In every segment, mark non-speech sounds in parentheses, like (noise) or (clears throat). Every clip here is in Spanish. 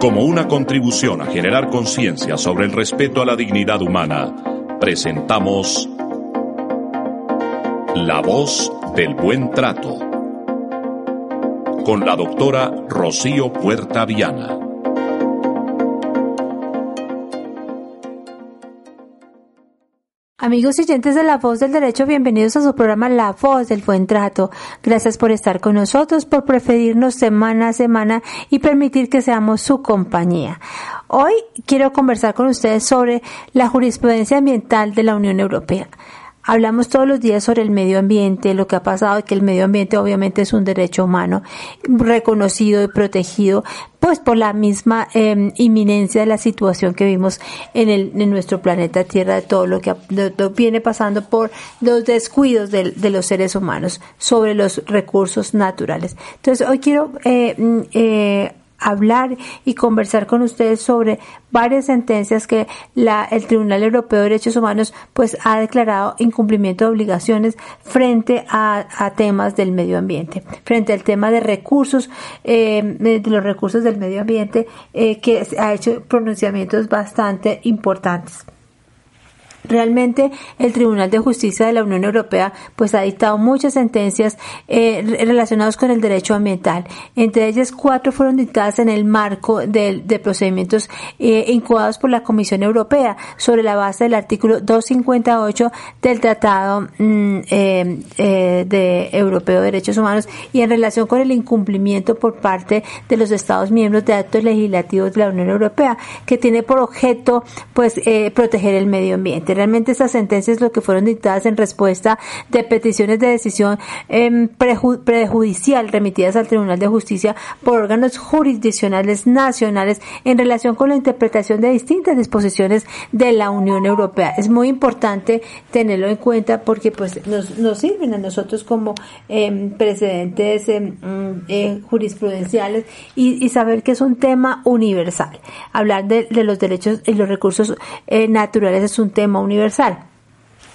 Como una contribución a generar conciencia sobre el respeto a la dignidad humana, presentamos La voz del buen trato con la doctora Rocío Puerta Viana. Amigos y oyentes de La Voz del Derecho, bienvenidos a su programa La Voz del Buen Trato. Gracias por estar con nosotros, por preferirnos semana a semana y permitir que seamos su compañía. Hoy quiero conversar con ustedes sobre la jurisprudencia ambiental de la Unión Europea. Hablamos todos los días sobre el medio ambiente, lo que ha pasado, que el medio ambiente obviamente es un derecho humano reconocido y protegido, pues por la misma eh, inminencia de la situación que vimos en, el, en nuestro planeta Tierra, de todo lo que viene pasando por los descuidos de, de, los seres humanos sobre los recursos naturales. Entonces, hoy quiero eh, mm, eh, hablar y conversar con ustedes sobre varias sentencias que la, el Tribunal Europeo de Derechos Humanos pues ha declarado incumplimiento de obligaciones frente a, a temas del medio ambiente, frente al tema de recursos, eh, de los recursos del medio ambiente, eh, que ha hecho pronunciamientos bastante importantes. Realmente el Tribunal de Justicia de la Unión Europea pues ha dictado muchas sentencias eh, relacionadas con el derecho ambiental. Entre ellas cuatro fueron dictadas en el marco de, de procedimientos eh, incoados por la Comisión Europea sobre la base del artículo 258 del Tratado mm, eh, eh, de Europeo de Derechos Humanos y en relación con el incumplimiento por parte de los Estados miembros de actos legislativos de la Unión Europea que tiene por objeto pues eh, proteger el medio ambiente. Realmente estas sentencias lo que fueron dictadas en respuesta de peticiones de decisión preju prejudicial remitidas al Tribunal de Justicia por órganos jurisdiccionales nacionales en relación con la interpretación de distintas disposiciones de la Unión Europea. Es muy importante tenerlo en cuenta porque pues nos, nos sirven a nosotros como eh, precedentes eh, jurisprudenciales y, y, saber que es un tema universal. Hablar de, de los derechos y los recursos eh, naturales es un tema universal.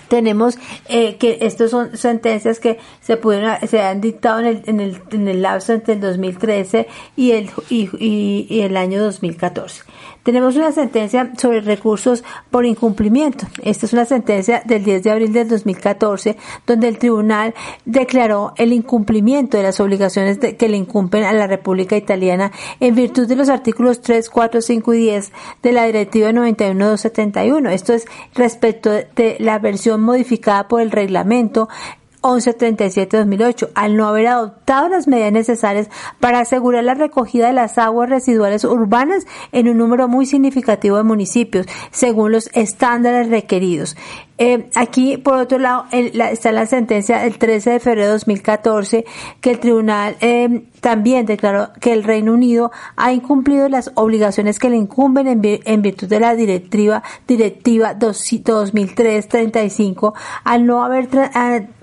Tenemos eh, que estas son sentencias que se pudieron se han dictado en el, en el, en el lapso entre el 2013 y el y, el año 2014 tenemos una sentencia sobre recursos por incumplimiento. Esta es una sentencia del 10 de abril del 2014, donde el tribunal declaró el incumplimiento de las obligaciones que le incumben a la República Italiana en virtud de los artículos 3, 4, 5 y 10 de la Directiva 91-271. Esto es respecto de la versión modificada por el reglamento 1137-2008, al no haber adoptado las medidas necesarias para asegurar la recogida de las aguas residuales urbanas en un número muy significativo de municipios, según los estándares requeridos. Eh, aquí, por otro lado, la, está la sentencia del 13 de febrero de 2014 que el tribunal eh, también declaró que el Reino Unido ha incumplido las obligaciones que le incumben en, virtud de la directiva directiva 2003-35 al no haber tra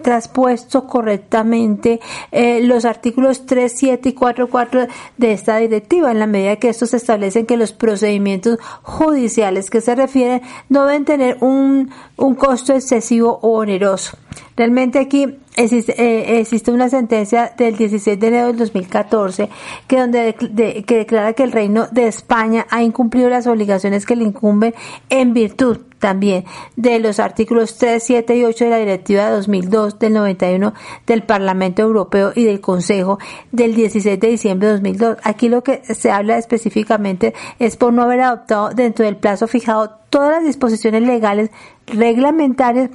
traspuesto correctamente eh, los artículos 3, 7 y 4, 4 de esta directiva en la medida que estos establecen que los procedimientos judiciales que se refieren no deben tener un, un costo excesivo o oneroso. Realmente aquí existe, eh, existe, una sentencia del 16 de enero del 2014 que donde de, de, que declara que el Reino de España ha incumplido las obligaciones que le incumben en virtud también de los artículos 3, 7 y 8 de la Directiva 2002 del 91 del Parlamento Europeo y del Consejo del 16 de diciembre de 2002. Aquí lo que se habla específicamente es por no haber adoptado dentro del plazo fijado todas las disposiciones legales reglamentarias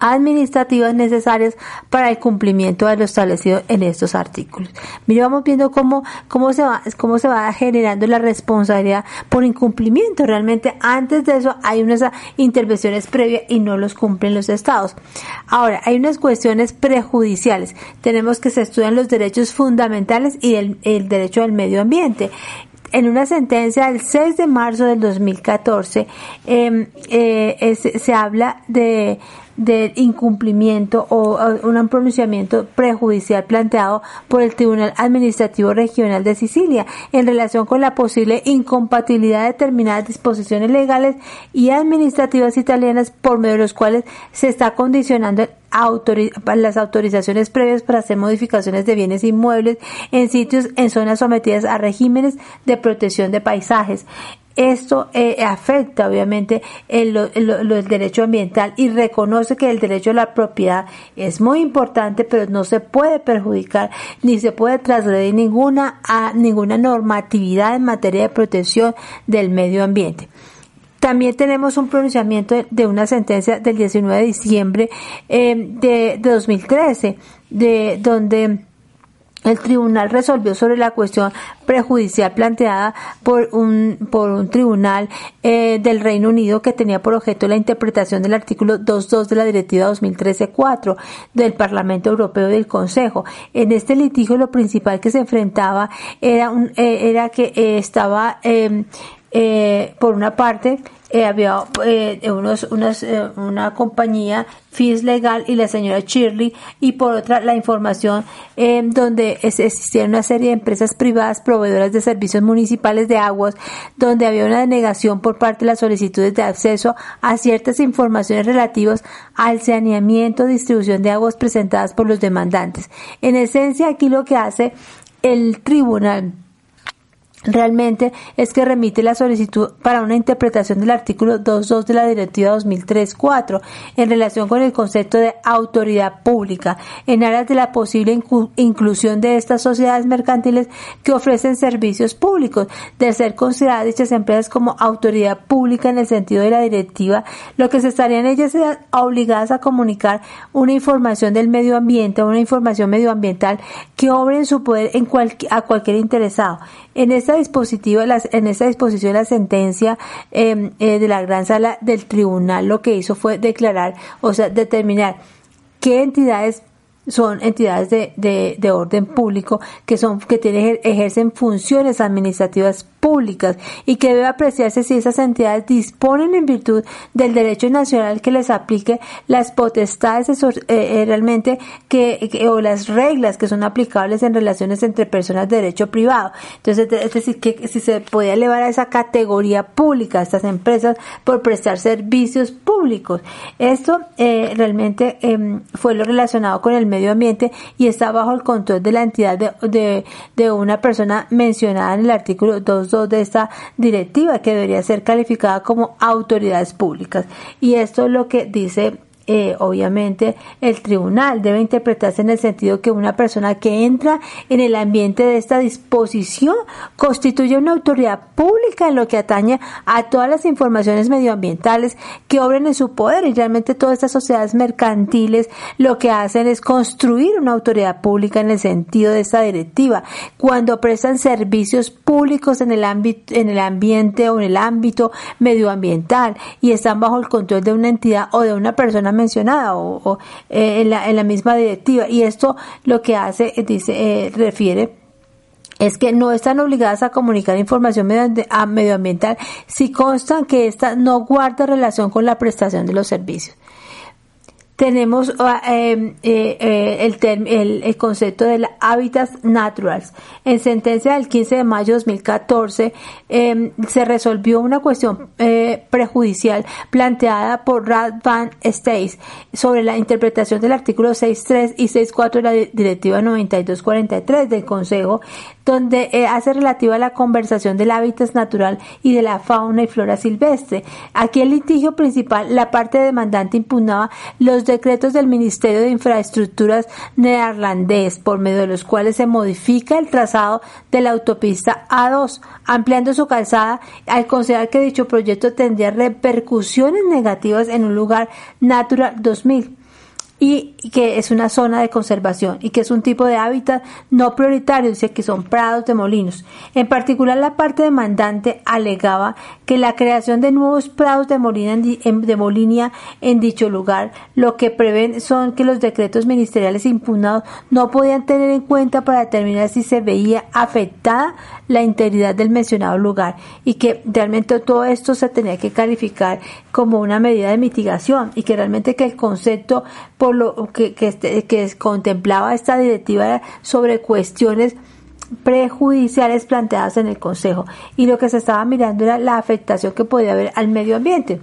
administrativas necesarias para el cumplimiento de lo establecido en estos artículos. Mire, vamos viendo cómo, cómo se va, cómo se va generando la responsabilidad por incumplimiento. Realmente antes de eso hay unas intervenciones previas y no los cumplen los estados. Ahora, hay unas cuestiones prejudiciales. Tenemos que se estudian los derechos fundamentales y el, derecho al medio ambiente en una sentencia del 6 de marzo del 2014 em, eh, se habla de del incumplimiento o, un pronunciamiento prejudicial planteado por el Tribunal Administrativo Regional de Sicilia en relación con la posible incompatibilidad de determinadas disposiciones legales y administrativas italianas por medio de los cuales se está condicionando las autorizaciones previas para hacer modificaciones de bienes inmuebles en sitios en zonas sometidas a regímenes de protección de paisajes. Esto eh, afecta obviamente el, el, derecho ambiental y reconoce que el derecho a la propiedad es muy importante, pero no se puede perjudicar ni se puede trasgredir ninguna, a, ninguna normatividad en materia de protección del medio ambiente. También tenemos un pronunciamiento de una sentencia del 19 de diciembre eh, de, de 2013, de donde el tribunal resolvió sobre la cuestión prejudicial planteada por un, por un tribunal eh, del Reino Unido que tenía por objeto la interpretación del artículo 2.2 de la Directiva 2013-4 del Parlamento Europeo y del Consejo. En este litigio lo principal que se enfrentaba era, un, eh, era que eh, estaba em, por una parte eh, había eh, unos, unas, eh, una compañía FIS Legal y la señora Shirley y por otra la información eh, donde existían una serie de empresas privadas proveedoras de servicios municipales de aguas donde había una denegación por parte de las solicitudes de acceso a ciertas informaciones relativas al saneamiento distribución de aguas presentadas por los demandantes. En esencia aquí lo que hace el tribunal realmente es que remite la solicitud para una interpretación del artículo 2.2 de la Directiva 2003-4 en relación con el concepto de autoridad pública en aras de la posible inclusión de estas sociedades mercantiles que ofrecen servicios públicos. De ser consideradas dichas empresas como autoridad pública en el sentido de la directiva, lo que se estarían ellas obligadas a comunicar una información del medio ambiente, una información medioambiental que obre en su poder a cualquier interesado. En esta dispositiva, en disposición la sentencia em, eh, de la gran sala del tribunal lo que hizo fue declarar, o sea, determinar qué entidades son entidades de, de, de, orden público que son que tienen ejercen funciones administrativas públicas y que debe apreciarse si esas entidades disponen en virtud del derecho nacional que les aplique las potestades eh, eh, realmente que, o las reglas que son aplicables en relaciones entre personas de derecho privado. Entonces, es decir, que si se podía elevar a esa categoría pública a estas empresas por prestar servicios públicos. Esto eh, realmente em, fue lo relacionado con el medio ambiente y está bajo el control de la entidad de, de, de una persona mencionada en el artículo 2 de esta directiva que debería ser calificada como autoridades públicas. Y esto es lo que dice eh, obviamente el tribunal. Debe interpretarse en el sentido que una persona que entra en el ambiente de esta disposición constituye una autoridad pública en lo que atañe a todas las informaciones medioambientales que obren en su poder. Y realmente todas estas sociedades mercantiles lo que hacen es construir una autoridad pública en el sentido de esta directiva. Cuando prestan servicios públicos en el ámbito en el ambiente o en el ámbito medioambiental y están bajo el control de una entidad o de una persona mencionada o, eh, en, la, en, la, misma directiva. Y esto lo que hace, eh, dice, eh, refiere es que no están obligadas a comunicar información medioambiental si constan que ésta no guarda relación con la prestación de los servicios tenemos em, eh, eh, el, el, concepto de la hábitats naturals. En sentencia del 15 de mayo de 2014 em, se resolvió una cuestión eh, prejudicial planteada por Rad Van Stace sobre la interpretación del artículo 6.3 y 6.4 de la Directiva 9243 del Consejo donde eh, hace relativa a la conversación del hábitat natural y de la fauna y flora silvestre. Aquí el litigio principal, la parte demandante impugnaba los decretos del Ministerio de Infraestructuras neerlandés, por medio de los cuales se modifica el trazado de la autopista A2, ampliando su calzada al considerar que dicho proyecto tendría repercusiones negativas en un lugar Natural 2000 y que es una zona de conservación y que es un tipo de hábitat no prioritario, dice que son prados de molinos. En particular, la parte demandante alegaba que la creación de nuevos prados de molina en, molinia en dicho lugar, lo que prevén son que los decretos ministeriales impugnados no podían tener en cuenta para determinar si se veía afectada la integridad del mencionado lugar y que realmente todo esto se tenía que calificar como una medida de mitigación y que realmente que el concepto por lo que, que, este, que contemplaba esta directiva sobre cuestiones prejudiciales planteadas en el Consejo y lo que se estaba mirando era la afectación que podía haber al medio ambiente.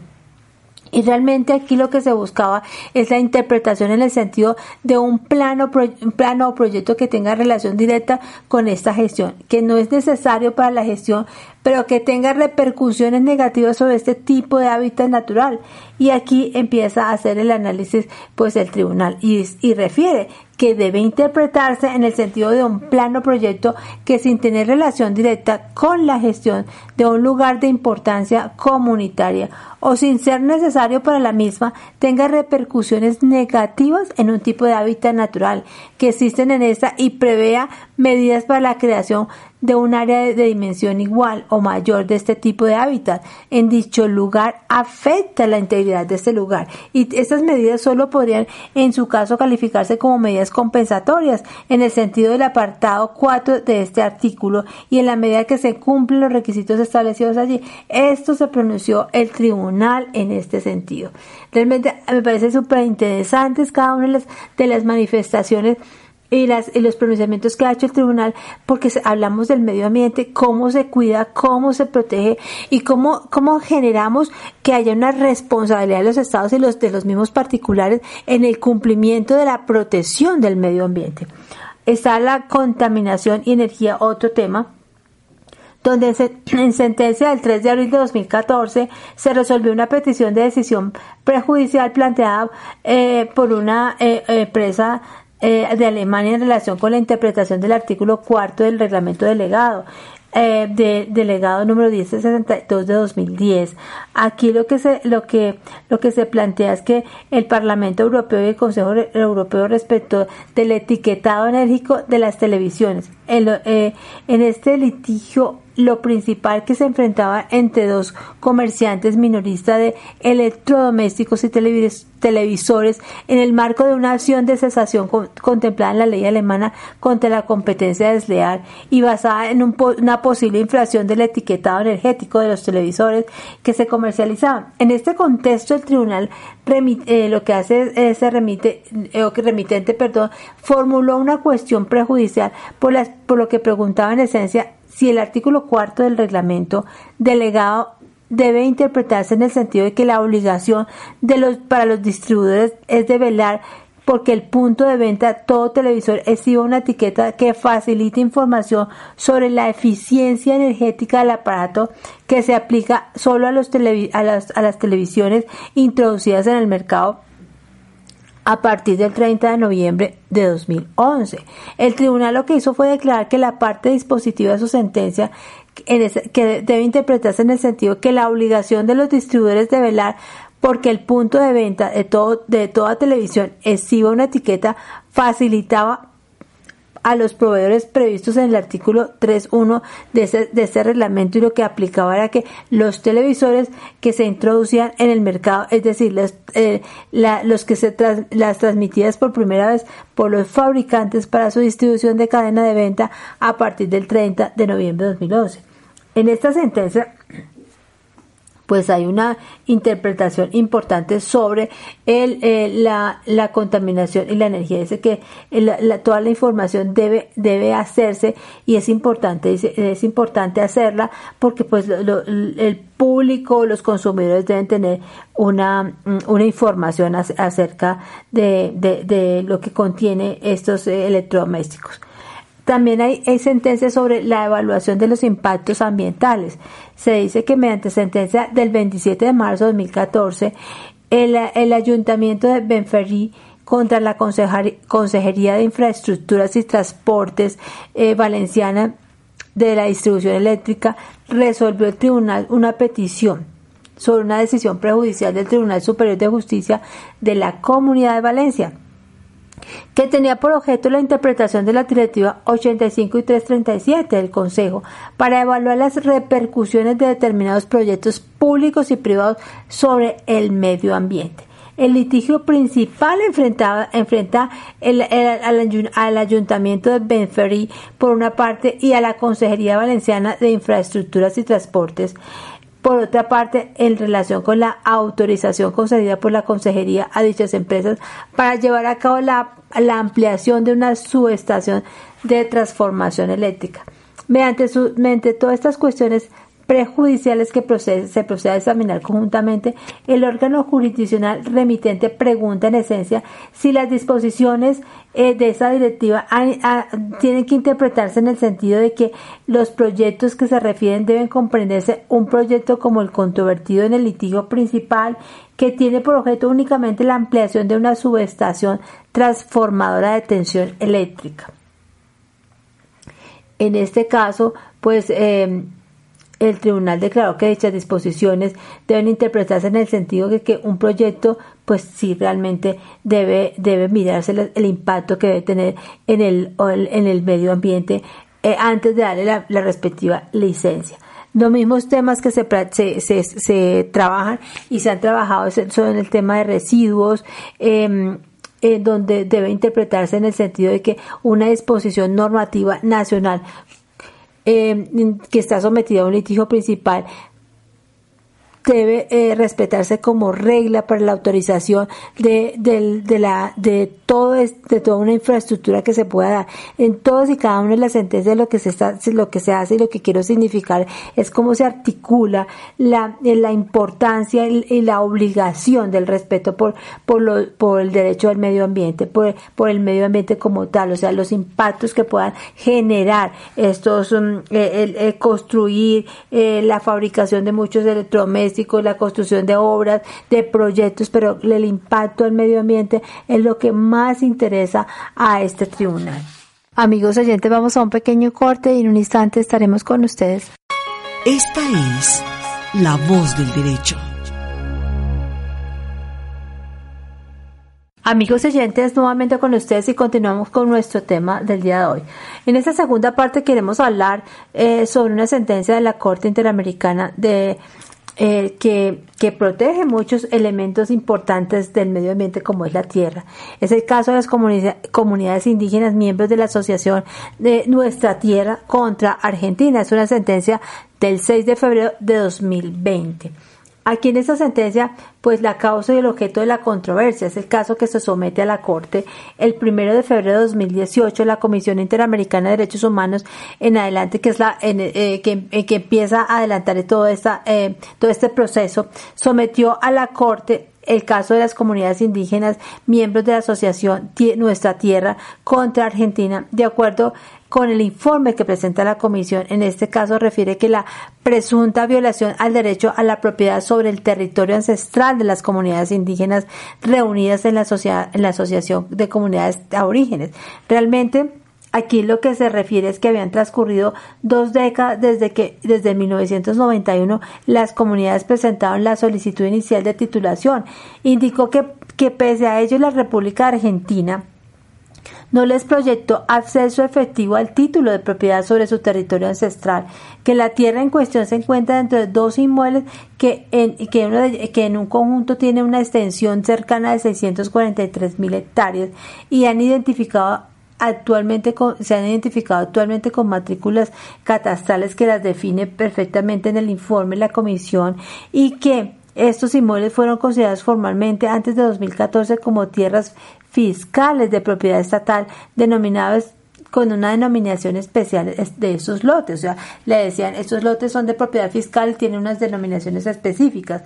Y realmente aquí lo que se buscaba es la interpretación en el sentido de un plano, plano o proyecto que tenga relación directa con esta gestión, que no es necesario para la gestión, pero que tenga repercusiones negativas sobre este tipo de hábitat natural. Y aquí empieza a hacer el análisis pues el tribunal y, y refiere que debe interpretarse en el sentido de un plano proyecto que sin tener relación directa con la gestión de un lugar de importancia comunitaria o sin ser necesario para la misma tenga repercusiones negativas en un tipo de hábitat natural que existen en esta y prevea medidas para la creación de un área de dimensión igual o mayor de este tipo de hábitat en dicho lugar afecta la integridad de este lugar y estas medidas solo podrían en su caso calificarse como medidas compensatorias en el sentido del apartado 4 de este artículo y en la medida que se cumplen los requisitos establecidos allí. Esto se pronunció el tribunal en este sentido. Realmente me parece súper interesantes cada una de las, de las manifestaciones y, las, y los pronunciamientos que ha hecho el tribunal, porque hablamos del medio ambiente, cómo se cuida, cómo se protege y cómo, cómo generamos que haya una responsabilidad de los estados y los de los mismos particulares en el cumplimiento de la protección del medio ambiente. Está la contaminación y energía, otro tema donde (clears throat) en sentencia del 3 de abril de 2014 se resolvió una petición de decisión prejudicial planteada eh, por una eh, empresa eh, de Alemania en relación con la interpretación del artículo cuarto del reglamento delegado. Eh, de, delegado número 1062 de 2010. Aquí lo que se lo que lo que se plantea es que el Parlamento Europeo y el Consejo Europeo respecto del etiquetado enérgico de las televisiones. Eh, en este litigio lo principal que se enfrentaba entre dos comerciantes minoristas de electrodomésticos y televisores en el marco de una acción de cesación contemplada en la ley alemana contra la competencia desleal y basada en una posible inflación del etiquetado energético de los televisores que se comercializaban. En este contexto, el tribunal eh, lo que hace es, remite, eh, o que remitente, perdón, formuló una cuestión prejudicial por, las, por lo que preguntaba en esencia si el artículo cuarto del reglamento delegado debe interpretarse en el sentido de que la obligación de los, para los distribuidores es de velar porque el punto de venta todo televisor exhiba una etiqueta que facilite información sobre la eficiencia energética del aparato que se aplica solo a, los a, las, a las televisiones introducidas en el mercado a partir del 30 de noviembre de 2011. El tribunal lo que hizo fue declarar que la parte dispositiva de su sentencia que debe interpretarse en el sentido que la obligación de los distribuidores de velar porque el punto de venta de, todo, de toda televisión exhiba una etiqueta facilitaba a los proveedores previstos en el artículo 3.1 de ese, de ese reglamento y lo que aplicaba era que los televisores que se introducían en el mercado, es decir, los, eh, los que se las transmitidas por primera vez por los fabricantes para su distribución de cadena de venta a partir del 30 de noviembre de 2011. En esta sentencia pues hay una interpretación importante sobre el, eh, la, la, contaminación y la energía. Dice que la, toda la información debe, debe hacerse y es importante, es importante hacerla porque pues el público, los consumidores deben tener una, una información acerca de, de, de lo que contiene estos eh, electrodomésticos. También hay, sentencias sobre la evaluación de los impactos ambientales. Se dice que mediante sentencia del 27 de marzo de 2014, el, el Ayuntamiento de Benferri contra la Consejería de Infraestructuras y Transportes eh, Valenciana de la Distribución Eléctrica resolvió el tribunal una petición sobre una decisión prejudicial del Tribunal Superior de Justicia de la Comunidad de Valencia que tenía por objeto la interpretación de la Directiva 85 y 337 del Consejo para evaluar las repercusiones de determinados proyectos públicos y privados sobre el medio ambiente. El litigio principal enfrentaba, enfrenta el, al, Ayuntamiento de Benferri por una parte y a la Consejería Valenciana de Infraestructuras y Transportes por otra parte, en relación con la autorización concedida por la Consejería a dichas empresas para llevar a cabo la, ampliación de una subestación de transformación eléctrica. Mediante, su, mediante todas estas cuestiones prejudiciales que se procede a examinar conjuntamente, el órgano jurisdiccional remitente pregunta en esencia si las disposiciones eh, de esa directiva tienen que interpretarse en el sentido de que los proyectos que se refieren deben comprenderse un proyecto como el controvertido en el litigio principal que tiene por objeto únicamente la ampliación de una subestación transformadora de tensión eléctrica. En este caso, pues eh, el tribunal declaró que dichas disposiciones deben interpretarse en el sentido de que un proyecto, pues sí, realmente debe, debe mirarse el, impacto que debe tener en el, en el medio ambiente eh, antes de darle la, respectiva licencia. Los mismos temas que se, se, se, trabajan y se han trabajado son el tema de residuos, en donde debe interpretarse en el sentido de que una disposición normativa nacional eh, que está sometida a un litigio principal debe eh, respetarse como regla para la autorización de, de, la, de, todo de toda una infraestructura que se pueda dar. En todos y cada una de las sentencias lo que se está, lo que se hace y lo que quiero significar es cómo se articula la, la importancia y la obligación del respeto por, por, lo, por el derecho al medio ambiente, por, por el medio ambiente como tal, o sea, los impactos que puedan generar estos, mm, eh, construir eh, la fabricación de muchos electrodomésticos, la construcción de obras, de proyectos, pero el impacto al medio ambiente es lo que más interesa a este tribunal. Amigos oyentes, vamos a un pequeño corte y en un instante estaremos con ustedes. Esta es la voz del derecho. Amigos oyentes, nuevamente con ustedes y continuamos con nuestro tema del día de hoy. En esta segunda parte queremos hablar eh, sobre una sentencia de la Corte Interamericana de eh, que, que, protege muchos elementos importantes del medio ambiente como es la tierra. Es el caso de las comunidades indígenas miembros de la Asociación de Nuestra Tierra contra Argentina. Es una sentencia del 6 de febrero de 2020. Aquí en esta sentencia, pues la causa y el objeto de la controversia es el caso que se somete a la Corte el primero de febrero de 2018, la Comisión Interamericana de Derechos Humanos en adelante, que es la eh, que, eh, que, empieza a adelantar todo, esta, eh, todo este proceso, sometió a la Corte el caso de las comunidades indígenas miembros de la asociación Nuestra Tierra contra Argentina, de acuerdo con el informe que presenta la comisión. En este caso refiere que la presunta violación al derecho a la propiedad sobre el territorio ancestral de las comunidades indígenas reunidas en la, en la Asociación de Comunidades Aborígenes. Realmente Aquí lo que se refiere es que habían transcurrido dos décadas desde que, desde 1991, las comunidades presentaron la solicitud inicial de titulación. Indicó que, que pese a ello la República Argentina no les proyectó acceso efectivo al título de propiedad sobre su territorio ancestral, que la tierra en cuestión se encuentra dentro de dos inmuebles que en, que, en un conjunto tiene una extensión cercana de 643 mil hectáreas y han identificado actualmente se han identificado actualmente con matrículas catastrales que las define perfectamente en el informe la comisión y que estos inmuebles fueron considerados formalmente antes de 2014 como tierras fiscales de propiedad estatal denominadas con una denominación especial de esos lotes. O sea, le decían, estos lotes son de propiedad fiscal tienen unas denominaciones específicas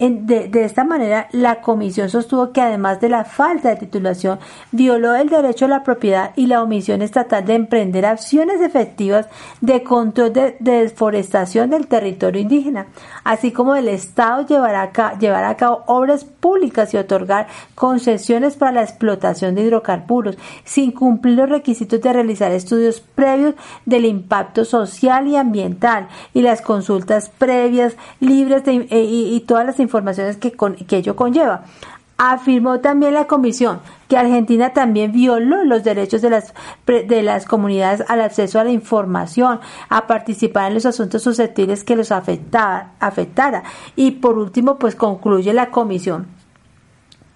de, esta manera, la comisión sostuvo que además de la falta de titulación, violó el derecho a la propiedad y la omisión estatal de emprender acciones efectivas de control de, deforestación del territorio indígena, así como el Estado llevará a, llevar a cabo obras públicas y otorgar concesiones para la explotación de hidrocarburos, sin cumplir los requisitos de realizar estudios previos del impacto social y ambiental y las consultas previas libres de, eh, y, y todas las informaciones que, que ello conlleva. Afirmó también la comisión que Argentina también violó los derechos de las, de las comunidades al acceso a la información, a participar en los asuntos susceptibles que los afectara. afectara. Y por último, pues concluye la comisión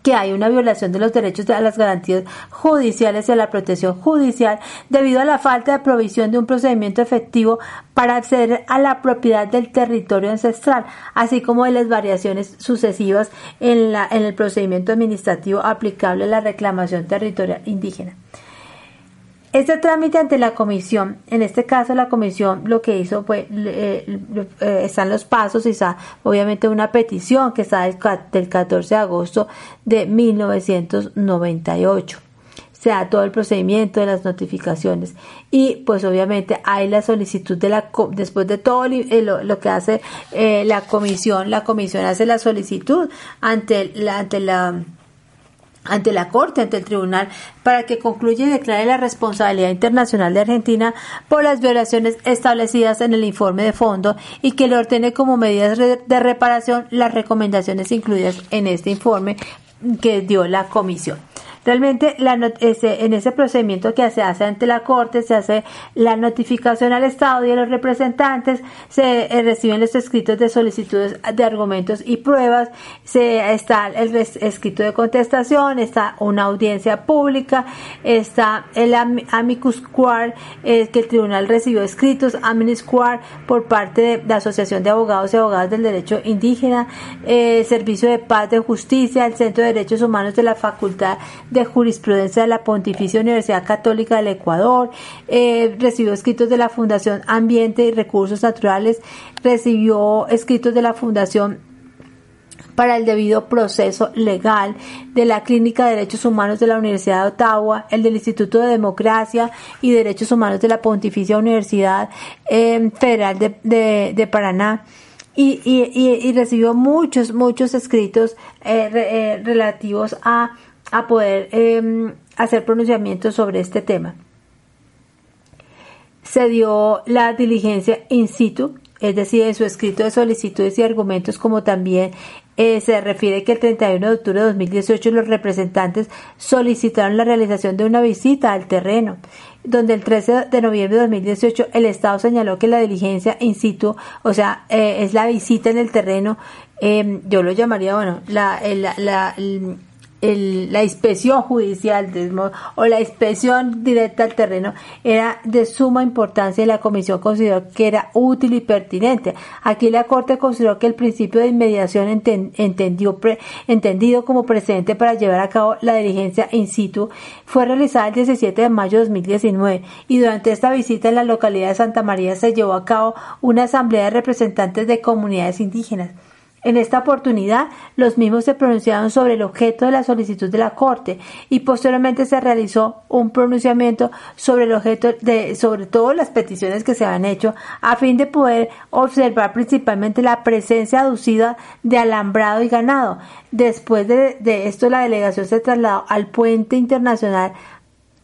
que hay una violación de los derechos a las garantías judiciales y a la protección judicial debido a la falta de provisión de un procedimiento efectivo para acceder a la propiedad del territorio ancestral, así como de las variaciones sucesivas en, la, en el procedimiento administrativo aplicable a la reclamación territorial indígena. Este trámite ante la comisión, en este caso la comisión lo que hizo fue, eh, eh, están los pasos y está obviamente una petición que está del, 14 de agosto de 1998 se da todo el procedimiento de las notificaciones. Y pues obviamente hay la solicitud de la después de todo eh, lo, que hace la comisión la comisión hace la solicitud ante la ante la ante la Corte, ante el Tribunal, para que concluya y declare la responsabilidad internacional de Argentina por las violaciones establecidas en el informe de fondo y que le ordene como medidas de reparación las recomendaciones incluidas en este informe que dio la Comisión. Realmente la ese, en ese procedimiento que se hace ante la Corte se hace la notificación al Estado y a los representantes, se eh, reciben los escritos de solicitudes de argumentos y pruebas, se está el escrito de contestación, está una audiencia pública, está el amicus quar eh, que el tribunal recibió escritos, amicus quar por parte de la Asociación de Abogados y Abogadas del Derecho Indígena, eh, Servicio de Paz de Justicia, el Centro de Derechos Humanos de la Facultad de Jurisprudencia de la Pontificia Universidad Católica del Ecuador, eh, recibió escritos de la Fundación Ambiente y Recursos Naturales, recibió escritos de la Fundación para el debido proceso legal de la Clínica de Derechos Humanos de la Universidad de Ottawa, el del Instituto de Democracia y Derechos Humanos de la Pontificia Universidad eh, Federal de, Paraná. Y, recibió muchos, muchos escritos eh, relativos a a poder em, hacer pronunciamientos sobre este tema. Se dio la diligencia in situ, es decir, en su escrito de solicitudes y argumentos, como también eh, se refiere que el 31 de octubre de 2018 los representantes solicitaron la realización de una visita al terreno, donde el 13 de noviembre de 2018 el Estado señaló que la diligencia in situ, o sea, eh, es la visita en el terreno, em, yo lo llamaría, bueno, la, la inspección judicial o la inspección directa al terreno era de suma importancia y la comisión consideró que era útil y pertinente. Aquí la Corte consideró que el principio de inmediación entendió, entendido como precedente para llevar a cabo la diligencia in situ fue realizada el 17 de mayo de 2019 y durante esta visita en la localidad de Santa María se llevó a cabo una asamblea de representantes de comunidades indígenas. En esta oportunidad, los mismos se pronunciaron sobre el objeto de la solicitud de la Corte y posteriormente se realizó un pronunciamiento sobre el objeto de, sobre todas las peticiones que se han hecho a fin de poder observar principalmente la presencia aducida de alambrado y ganado. Después de, de esto, la delegación se trasladó al puente internacional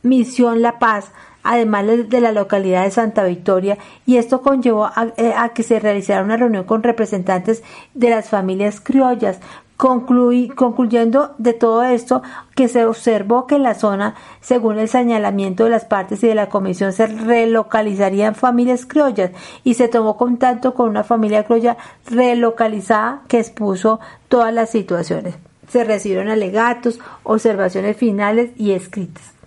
Misión La Paz, además de la localidad de Santa Victoria, y esto conllevó eh, a, que se realizara una reunión con representantes de las familias criollas. concluyendo de todo esto que se observó que en la zona, según el señalamiento de las partes y de la comisión, se relocalizarían familias criollas y se tomó contacto con una familia criolla relocalizada que expuso todas las situaciones. Se recibieron alegatos, observaciones finales y escritas.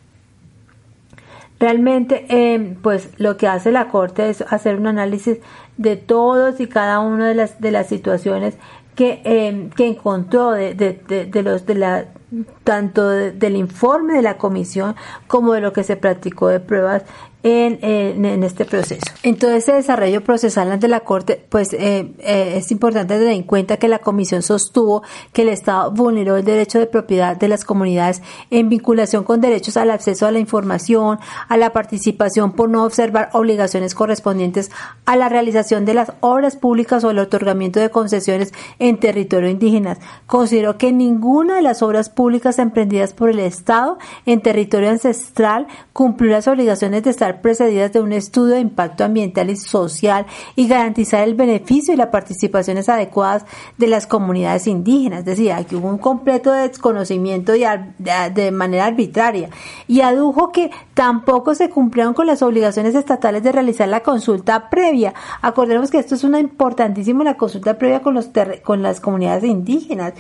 Realmente, eh, pues lo que hace la Corte es hacer un análisis de todos y cada una de las, de las situaciones que, eh, que encontró de, de, de, los de la tanto del informe de la comisión como de lo que se practicó de pruebas en, en, este proceso. En todo este desarrollo procesal ante la Corte, pues eh, eh, es importante tener en cuenta que la Comisión sostuvo que el Estado vulneró el derecho de propiedad de las comunidades en vinculación con derechos al acceso a la información, a la participación por no observar obligaciones correspondientes a la realización de las obras públicas o el otorgamiento de concesiones en territorio indígenas. Consideró que ninguna de las obras públicas emprendidas por el Estado en territorio ancestral cumplió las obligaciones de estar estar precedidas de un estudio de impacto ambiental y social y garantizar el beneficio y las participaciones adecuadas de las comunidades indígenas. Es decir, aquí hubo un completo desconocimiento de manera arbitraria y adujo que tampoco se cumplieron con las obligaciones estatales de realizar la consulta previa. Acordemos que esto es una importantísima la consulta previa con los con las comunidades indígenas,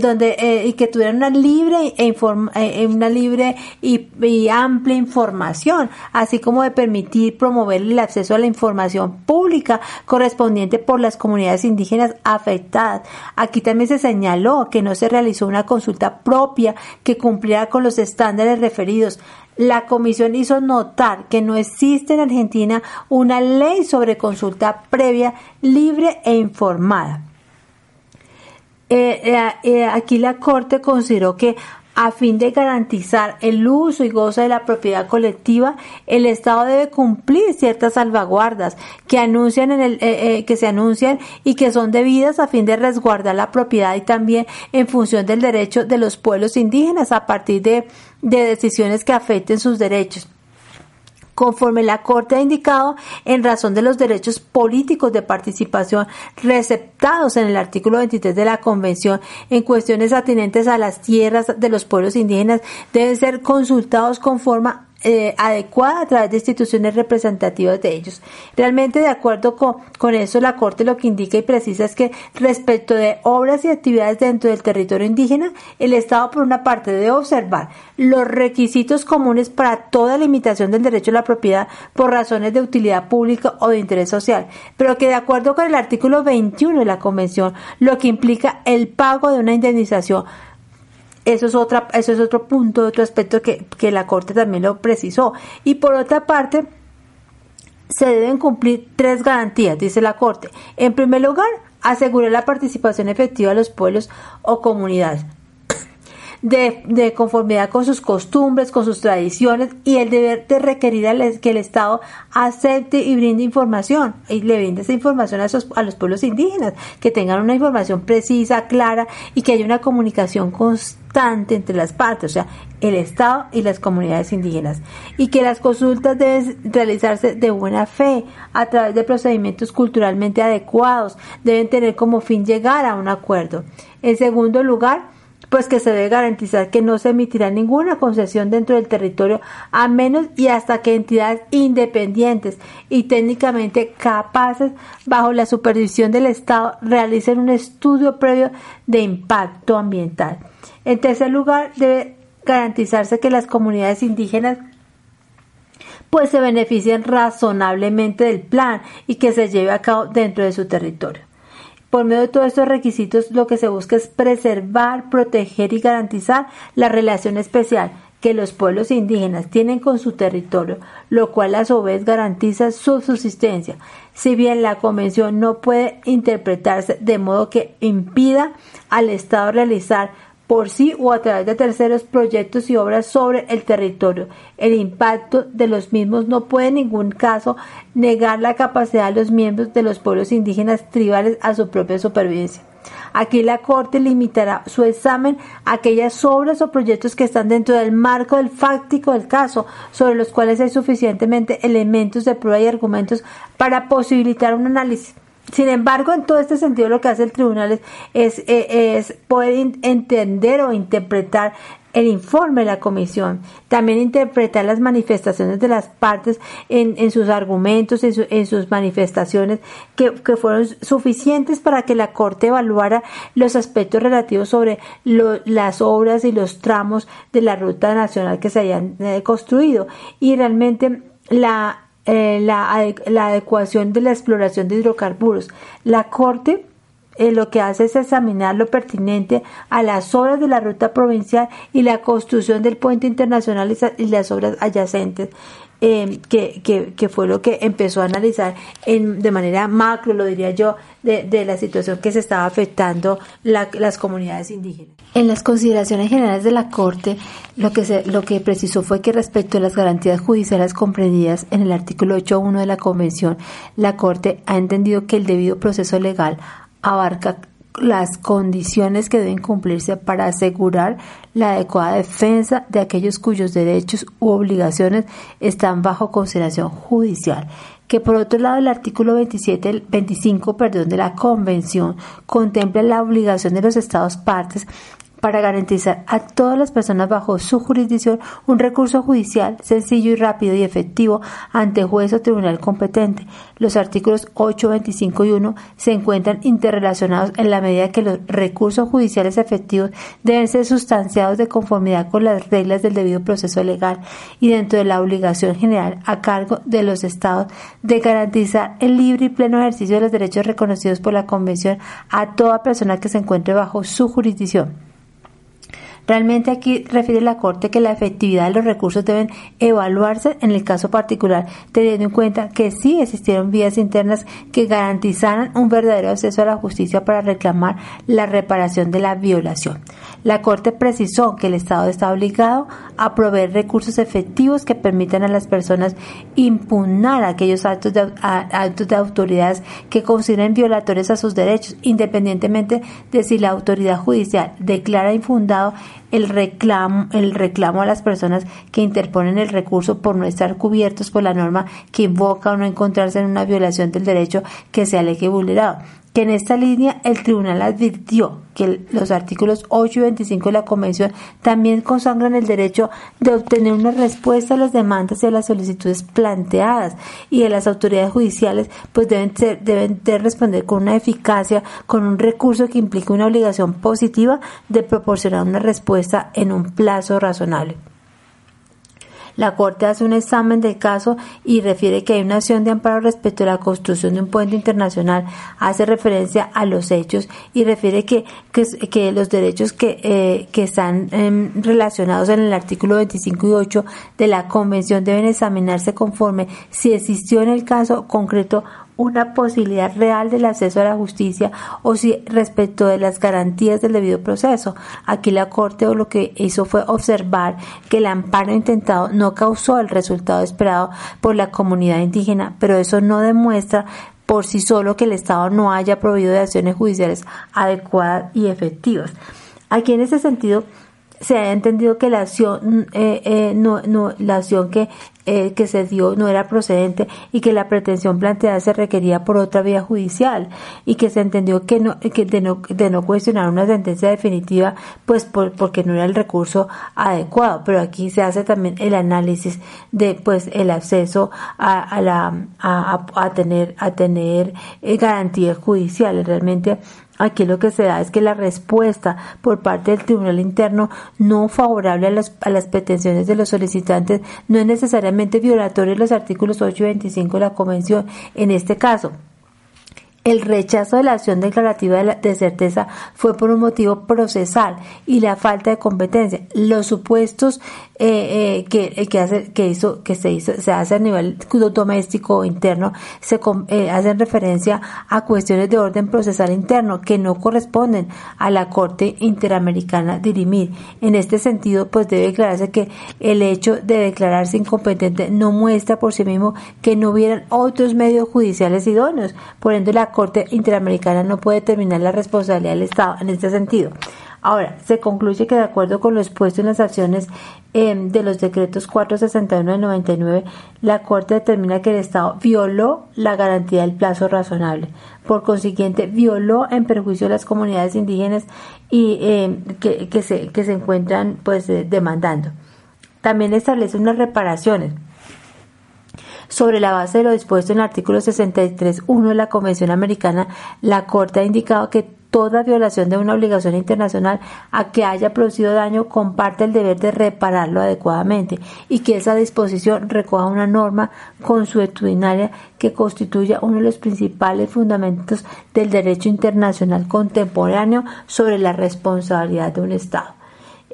donde eh, y que tuvieran una libre e eh, una libre y, y, amplia información, así como de permitir promover el acceso a la información pública correspondiente por las comunidades indígenas afectadas. Aquí también se señaló que no se realizó una consulta propia que cumpliera con los estándares referidos la comisión hizo notar que no existe en Argentina una ley sobre consulta previa, libre e informada. Eh, eh, eh, aquí la Corte consideró que a fin de garantizar el uso y gozo de la propiedad colectiva, el Estado debe cumplir ciertas salvaguardas que anuncian en el, que se anuncian y que son debidas a fin de resguardar la propiedad y también en función del derecho de los pueblos indígenas a partir de de decisiones que afecten sus derechos conforme la Corte ha indicado en razón de los derechos políticos de participación receptados en el artículo 23 de la Convención en cuestiones atinentes a las tierras de los pueblos indígenas deben ser consultados con forma eh, adecuada a través de instituciones representativas de ellos. Realmente, de acuerdo con, con eso, la Corte lo que indica y precisa es que respecto de obras y actividades dentro del territorio indígena, el Estado, por una parte, debe observar los requisitos comunes para toda limitación del derecho a la propiedad por razones de utilidad pública o de interés social, pero que de acuerdo con el artículo 21 de la Convención, lo que implica el pago de una indemnización eso es, otra, eso es otro punto, otro aspecto que, que la Corte también lo precisó. Y por otra parte, se deben cumplir tres garantías, dice la Corte. En primer lugar, asegurar la participación efectiva de los pueblos o comunidades de, conformidad con sus costumbres, con sus tradiciones y el deber de requerir que el Estado acepte y brinde información y le brinde esa información a, a los pueblos indígenas, que tengan una información precisa, clara y que haya una comunicación constante entre las partes, o sea, el Estado y las comunidades indígenas, y que las consultas deben realizarse de buena fe, a través de procedimientos culturalmente adecuados, deben tener como fin llegar a un acuerdo. En segundo lugar, pues que se debe garantizar que no se emitirá ninguna concesión dentro del territorio a menos y hasta que entidades independientes y técnicamente capaces bajo la supervisión del Estado realicen un estudio previo de impacto ambiental. En tercer lugar, debe garantizarse que las comunidades indígenas pues se beneficien razonablemente del plan y que se lleve a cabo dentro de su territorio. Por medio de todos estos requisitos, lo que se busca es preservar, proteger y garantizar la relación especial que los pueblos indígenas tienen con su territorio, lo cual a su vez garantiza su subsistencia. Si bien la convención no puede interpretarse de modo que impida al Estado realizar por sí o a través de terceros proyectos y obras sobre el territorio. El impacto de los mismos no puede en ningún caso negar la capacidad de los miembros de los pueblos indígenas tribales a su propia supervivencia. Aquí la Corte limitará su examen a aquellas obras o proyectos que están dentro del marco del fáctico del caso, sobre los cuales hay suficientemente elementos de prueba y argumentos para posibilitar un análisis. Sin embargo, en todo este sentido, lo que hace el tribunal es, es, poder entender o interpretar el informe de la comisión, también interpretar las manifestaciones de las partes en, en sus argumentos, en, en sus manifestaciones, que, que, fueron suficientes para que la Corte evaluara los aspectos relativos sobre las obras y los tramos de la ruta nacional que se hayan eh, construido. Y realmente la eh, la, la, adecuación de la exploración de hidrocarburos. La Corte eh, lo que hace es examinar lo pertinente a las obras de la ruta provincial y la construcción del puente internacional y las obras adyacentes. Eh, que, que, que, fue lo que empezó a analizar en, de manera macro, lo diría yo, de, de la situación que se estaba afectando las comunidades indígenas. En las consideraciones generales de la Corte, lo que, se, lo que precisó fue que respecto a las garantías judiciales comprendidas en el artículo 8.1 de la Convención, la Corte ha entendido que el debido proceso legal abarca las condiciones que deben cumplirse para asegurar la adecuada defensa de aquellos cuyos derechos u obligaciones están bajo consideración judicial. Que por otro lado el artículo 27, 25 perdón, de la Convención contempla la obligación de los Estados partes para garantizar a todas las personas bajo su jurisdicción un recurso judicial sencillo y rápido y efectivo ante juez o tribunal competente. Los artículos 8, 25 y 1 se encuentran interrelacionados en la medida que los recursos judiciales efectivos deben ser sustanciados de conformidad con las reglas del debido proceso legal y dentro de la obligación general a cargo de los estados de garantizar el libre y pleno ejercicio de los derechos reconocidos por la Convención a toda persona que se encuentre bajo su jurisdicción. Realmente aquí refiere la Corte que la efectividad de los recursos deben evaluarse en el caso particular, teniendo en cuenta que sí existieron vías internas que garantizaran un verdadero acceso a la justicia para reclamar la reparación de la violación. La Corte precisó que el Estado está obligado a proveer recursos efectivos que permitan a las personas impugnar aquellos actos de, actos de autoridades que consideren violatorios a sus derechos, independientemente de si la autoridad judicial declara infundado el reclamo, el reclamo a las personas que interponen el recurso por no estar cubiertos por la norma que invoca o no encontrarse en una violación del derecho que se alegue vulnerado que en esta línea el tribunal advirtió que los artículos 8 y 25 de la Convención también consagran el derecho de obtener una respuesta a las demandas y a las solicitudes planteadas y de las autoridades judiciales pues deben, deben de responder con una eficacia, con un recurso que implique una obligación positiva de proporcionar una respuesta en un plazo razonable. La Corte hace un examen del caso y refiere que hay una acción de amparo respecto a la construcción de un puente internacional. Hace referencia a los hechos y refiere que, que, los derechos que, eh, que están em, relacionados en el artículo 25 y 8 de la Convención deben examinarse conforme si existió en el caso concreto una posibilidad real del acceso a la justicia o si respecto de las garantías del debido proceso. Aquí la Corte lo que hizo fue observar que el amparo intentado no causó el resultado esperado por la comunidad indígena, pero eso no demuestra por sí solo que el Estado no haya proveído de acciones judiciales adecuadas y efectivas. Aquí en ese sentido, se ha entendido que la acción, eh, eh, no, no, la acción que, eh, que se dio no era procedente y que la pretensión planteada se requería por otra vía judicial y que se entendió que, no, que de, no, de no cuestionar una sentencia definitiva pues por, porque no era el recurso adecuado. Pero aquí se hace también el análisis de pues el acceso a, a la, a, a, tener, a tener garantías judiciales. Realmente Aquí lo que se da es que la respuesta por parte del Tribunal Interno no favorable a, a, las pretensiones de los solicitantes no es necesariamente violatoria de los artículos 8 y 25 de la Convención en este caso. El rechazo de la acción declarativa de, certeza fue por un motivo procesal y la falta de competencia. Los supuestos eh, eh, que, eh, que, hace, que, hizo, que se, hizo, se hace a nivel doméstico o interno se hacen referencia a cuestiones de orden procesal interno que no corresponden a la Corte Interamericana dirimir. En este sentido, pues debe declararse que el hecho de declararse incompetente no muestra por sí mismo que no hubieran otros medios judiciales idóneos. Por ende, la Corte Interamericana no puede determinar la responsabilidad del Estado en este sentido. Ahora, se concluye que de acuerdo con lo expuesto en las acciones em, de los decretos 461 de 99, la Corte determina que el Estado violó la garantía del plazo razonable. Por consiguiente, violó en perjuicio de las comunidades indígenas y em, que, se, que se encuentran pues eh, demandando. También establece unas reparaciones sobre la base de lo dispuesto en el artículo 63.1 de la Convención Americana, la Corte ha indicado que toda violación de una obligación internacional a que haya producido daño comparte el deber de repararlo adecuadamente y que esa disposición recoja una norma consuetudinaria que constituya uno de los principales fundamentos del derecho internacional contemporáneo sobre la responsabilidad de un Estado.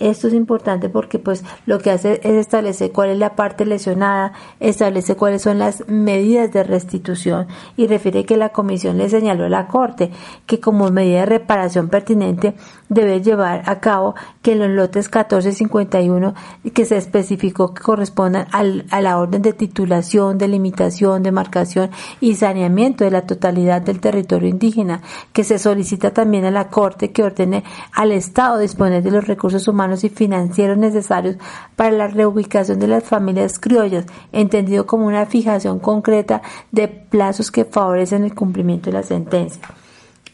Esto es importante porque pues lo que hace es establecer cuál es la parte lesionada, establece cuáles son las medidas de restitución y refiere que la comisión le señaló a la Corte que como medida de reparación pertinente debe llevar a cabo que los lotes 1451 que se especificó que correspondan al, a la orden de titulación, delimitación, demarcación y saneamiento de la totalidad del territorio indígena, que se solicita también a la Corte que ordene al Estado disponer de los recursos humanos y financieros necesarios para la reubicación de las familias criollas, entendido como una fijación concreta de plazos que favorecen el cumplimiento de la sentencia.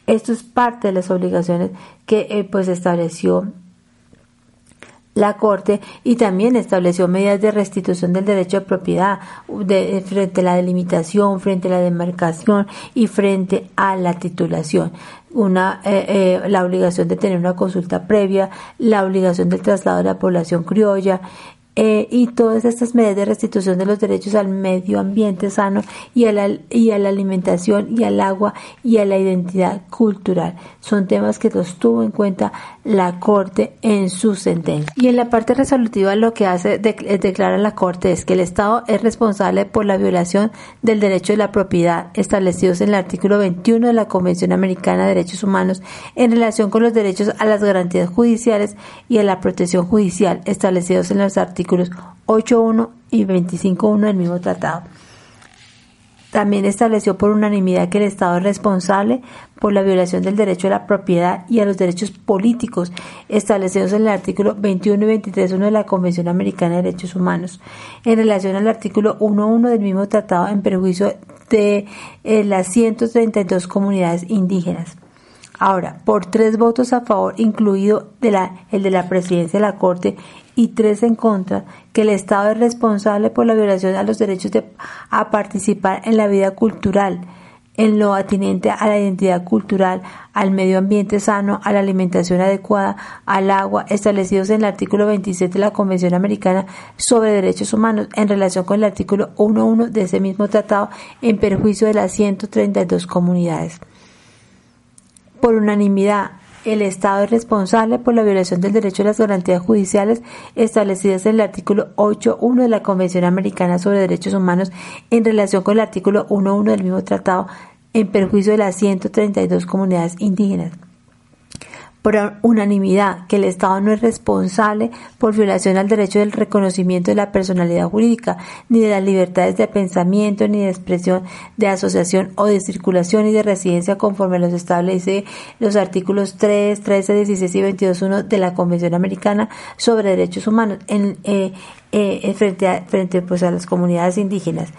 Esto es parte de las obligaciones que eh, pues estableció la Corte y también estableció medidas de restitución del derecho de propiedad de, frente a la delimitación, frente a la demarcación y frente a la titulación una, eh, eh, la obligación de tener una consulta previa, la obligación del traslado de la población criolla, eh, y todas estas medidas de restitución de los derechos al medio ambiente sano y a, la, y a la alimentación y al agua y a la identidad cultural. Son temas que los tuvo en cuenta la Corte en su sentencia. Y en la parte resolutiva lo que hace de, declara la Corte es que el Estado es responsable por la violación del derecho de la propiedad establecidos en el artículo 21 de la Convención Americana de Derechos Humanos en relación con los derechos a las garantías judiciales y a la protección judicial establecidos en los artículos artículos 8.1 y 25.1 del mismo tratado. También estableció por unanimidad que el Estado es responsable por la violación del derecho a la propiedad y a los derechos políticos establecidos en el artículo 21 y 23.1 de la Convención Americana de Derechos Humanos, en relación al artículo 1.1 del mismo tratado en perjuicio de eh, las 132 comunidades indígenas. Ahora, por tres votos a favor, incluido el de la presidencia de la Corte, y tres en contra, que el Estado es responsable por la violación a los derechos de, a participar en la vida cultural, en lo atinente a la identidad cultural, al medio ambiente sano, a la alimentación adecuada, al agua, establecidos en el artículo 27 de la Convención Americana sobre Derechos Humanos, en relación con el artículo 1.1 de ese mismo tratado, en perjuicio de las 132 comunidades. Por unanimidad, el Estado es responsable por la violación del derecho a las garantías judiciales establecidas en el artículo 8.1 de la Convención Americana sobre Derechos Humanos en relación con el artículo 1.1 del mismo tratado en perjuicio de las 132 comunidades indígenas por unanimidad que el Estado no es responsable por violación al derecho del reconocimiento de la personalidad jurídica, ni de las libertades de pensamiento, ni de expresión, de asociación o de circulación y de residencia conforme los establece los artículos 3, 13, 16 y 22.1 de la Convención Americana sobre Derechos Humanos en, eh, eh, frente, a, frente pues, a las comunidades indígenas.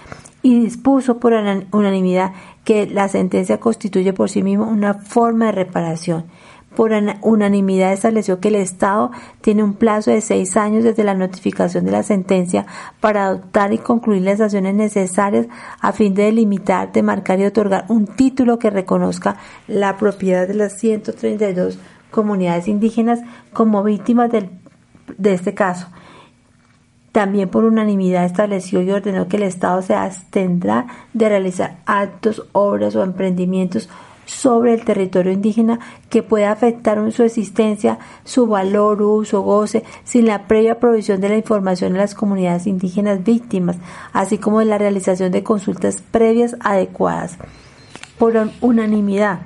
Y dispuso por unanimidad que la sentencia constituye por sí mismo una forma de reparación por unanimidad estableció que el Estado tiene un plazo de seis años desde la notificación de la sentencia para adoptar y concluir las acciones necesarias a fin de delimitar, demarcar y otorgar un título que reconozca la propiedad de las 132 comunidades indígenas como víctimas de este caso. También por unanimidad estableció y ordenó que el Estado se abstendrá de realizar actos, obras o emprendimientos sobre el territorio indígena que pueda afectar su existencia, su valor, uso, goce, sin la previa provisión de la información a las comunidades indígenas víctimas, así como de la realización de consultas previas adecuadas. Por unanimidad,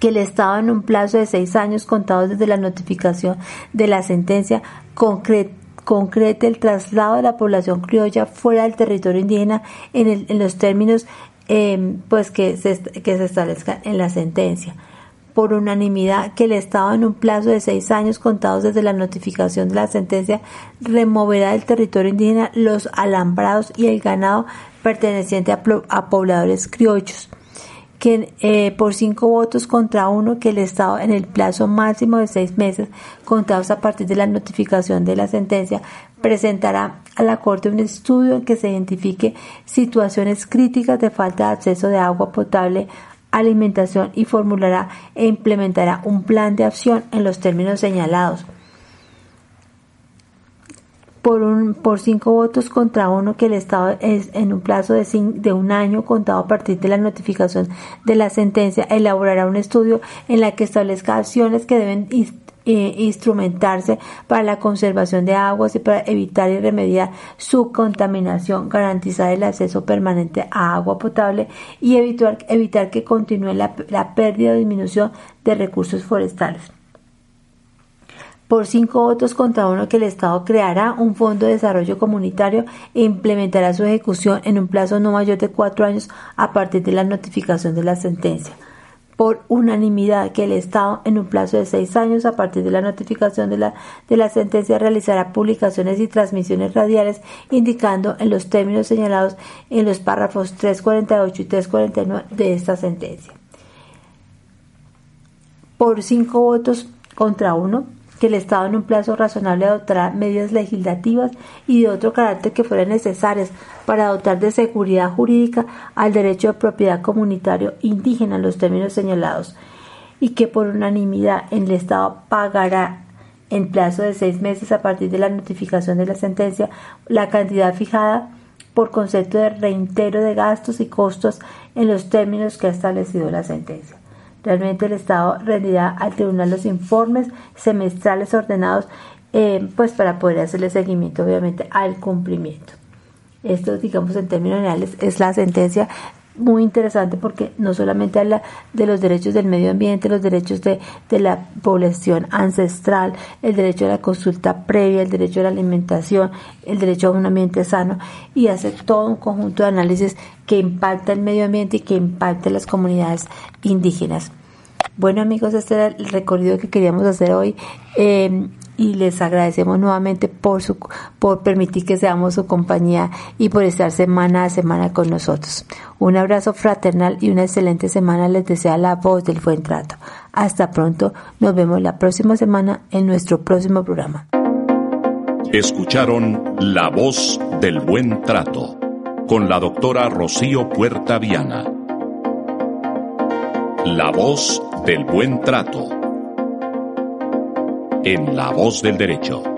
que el Estado en un plazo de seis años contados desde la notificación de la sentencia concrete el traslado de la población criolla fuera del territorio indígena en, en los términos Em, pues que se, que se establezca en la sentencia. Por unanimidad que el Estado en un plazo de seis años contados desde la notificación de la sentencia removerá del territorio indígena los alambrados y el ganado perteneciente a, pobladores criollos que eh, por cinco votos contra uno que el Estado en el plazo máximo de seis meses contados a partir de la notificación de la sentencia presentará a la Corte un estudio en que se identifique situaciones críticas de falta de acceso de agua potable, alimentación y formulará e implementará un plan de acción en los términos señalados. Por, un, por cinco votos contra uno que el Estado es en un plazo de, de un año contado a partir de la notificación de la sentencia elaborará un estudio en la que establezca acciones que deben eh, instrumentarse para la conservación de aguas y para evitar y remediar su contaminación, garantizar el acceso permanente a agua potable y evitar, evitar que continúe la, la pérdida o disminución de recursos forestales por cinco votos contra uno que el Estado creará un fondo de desarrollo comunitario e implementará su ejecución en un plazo no mayor de cuatro años a partir de la notificación de la sentencia. Por unanimidad que el Estado en un plazo de seis años a partir de la notificación de la, de la sentencia realizará publicaciones y transmisiones radiales indicando en los términos señalados en los párrafos 348 y 349 de esta sentencia. Por cinco votos contra uno, que el Estado en un plazo razonable adoptará medidas legislativas y de otro carácter que fueran necesarias para dotar de seguridad jurídica al derecho de propiedad comunitario indígena en los términos señalados y que por unanimidad el Estado pagará en plazo de seis meses a partir de la notificación de la sentencia la cantidad fijada por concepto de reintero de gastos y costos en los términos que ha establecido la sentencia. Realmente el Estado rendirá al tribunal los informes semestrales ordenados eh, pues para poder hacerle seguimiento obviamente al cumplimiento. Esto digamos en términos generales es la sentencia muy interesante porque no solamente habla de los derechos del medio ambiente, los derechos de, de, la población ancestral, el derecho a la consulta previa, el derecho a la alimentación, el derecho a un ambiente sano y hace todo un conjunto de análisis que impacta el medio ambiente y que impacta las comunidades indígenas. Bueno amigos, este era el recorrido que queríamos hacer hoy em, y les agradecemos nuevamente por, su, por permitir que seamos su compañía y por estar semana a semana con nosotros. Un abrazo fraternal y una excelente semana les desea la voz del buen trato. Hasta pronto, nos vemos la próxima semana en nuestro próximo programa. Escucharon La voz del buen trato con la doctora Rocío Puerta Viana. La voz del buen trato. En la voz del derecho.